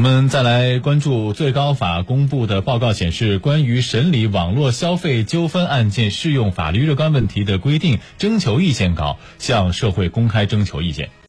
我们再来关注最高法公布的报告显示关于审理网络消费纠纷案件适用法律若干问题的规定征求意见稿向社会公开征求意见。